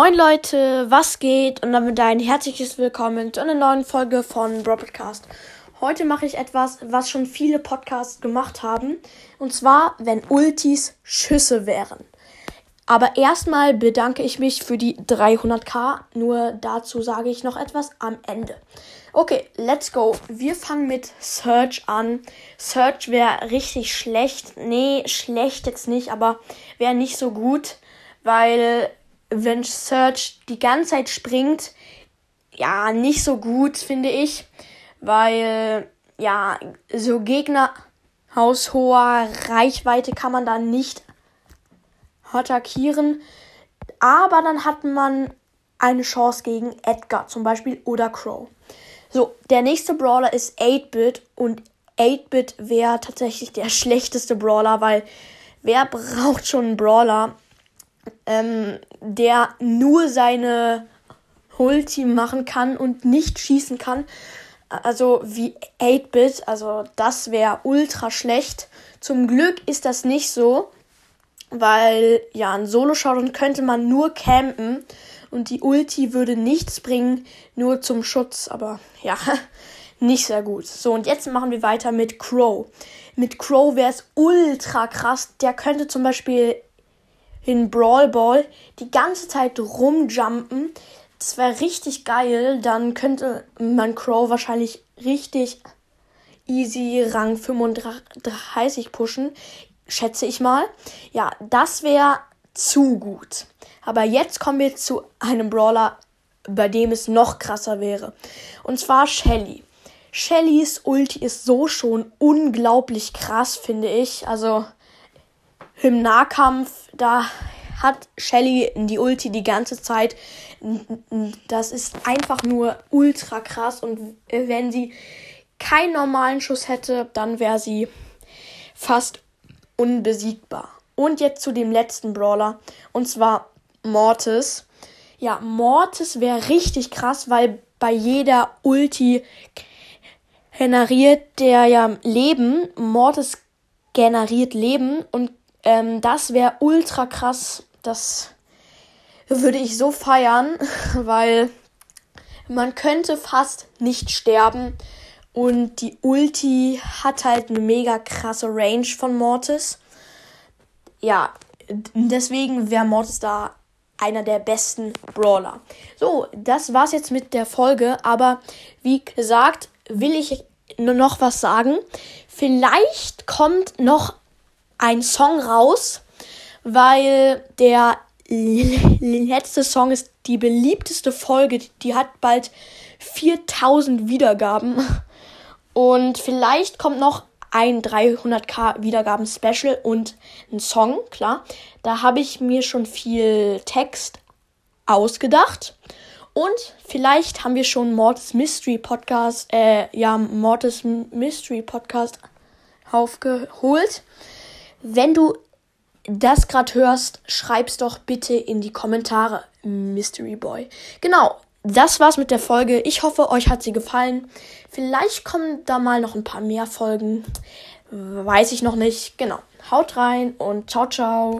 Moin Leute, was geht? Und damit ein herzliches Willkommen zu einer neuen Folge von Broadcast. Heute mache ich etwas, was schon viele Podcasts gemacht haben. Und zwar, wenn Ultis Schüsse wären. Aber erstmal bedanke ich mich für die 300k. Nur dazu sage ich noch etwas am Ende. Okay, let's go. Wir fangen mit Search an. Search wäre richtig schlecht. Nee, schlecht jetzt nicht, aber wäre nicht so gut, weil wenn Search die ganze Zeit springt, ja, nicht so gut, finde ich. Weil, ja, so Gegner aus hoher Reichweite kann man da nicht attackieren. Aber dann hat man eine Chance gegen Edgar zum Beispiel oder Crow. So, der nächste Brawler ist 8-Bit und 8-Bit wäre tatsächlich der schlechteste Brawler, weil wer braucht schon einen Brawler, ähm, der nur seine Ulti machen kann und nicht schießen kann. Also wie 8-Bit, also das wäre ultra schlecht. Zum Glück ist das nicht so, weil ja, ein Solo-Showdown könnte man nur campen und die Ulti würde nichts bringen, nur zum Schutz, aber ja, nicht sehr gut. So, und jetzt machen wir weiter mit Crow. Mit Crow wäre es ultra krass. Der könnte zum Beispiel in Brawl Ball die ganze Zeit rumjumpen. Das wäre richtig geil. Dann könnte man Crow wahrscheinlich richtig easy Rang 35 pushen. Schätze ich mal. Ja, das wäre zu gut. Aber jetzt kommen wir zu einem Brawler, bei dem es noch krasser wäre. Und zwar Shelly. Shellys Ulti ist so schon unglaublich krass, finde ich. Also im Nahkampf, da hat Shelly die Ulti die ganze Zeit. Das ist einfach nur ultra krass. Und wenn sie keinen normalen Schuss hätte, dann wäre sie fast unbesiegbar. Und jetzt zu dem letzten Brawler. Und zwar Mortis. Ja, Mortis wäre richtig krass, weil bei jeder Ulti generiert der ja Leben. Mortis generiert Leben und ähm, das wäre ultra krass. Das würde ich so feiern, weil man könnte fast nicht sterben. Und die Ulti hat halt eine mega krasse Range von Mortis. Ja, deswegen wäre Mortis da einer der besten Brawler. So, das war's jetzt mit der Folge. Aber wie gesagt, will ich nur noch was sagen. Vielleicht kommt noch ein Song raus, weil der letzte Song ist die beliebteste Folge. Die hat bald 4000 Wiedergaben. Und vielleicht kommt noch ein 300k Wiedergaben Special und ein Song, klar. Da habe ich mir schon viel Text ausgedacht. Und vielleicht haben wir schon Mortis Mystery Podcast, äh, ja, Mortis Mystery Podcast aufgeholt. Wenn du das gerade hörst, schreib's doch bitte in die Kommentare, Mystery Boy. Genau, das war's mit der Folge. Ich hoffe, euch hat sie gefallen. Vielleicht kommen da mal noch ein paar mehr Folgen. Weiß ich noch nicht. Genau. Haut rein und ciao, ciao.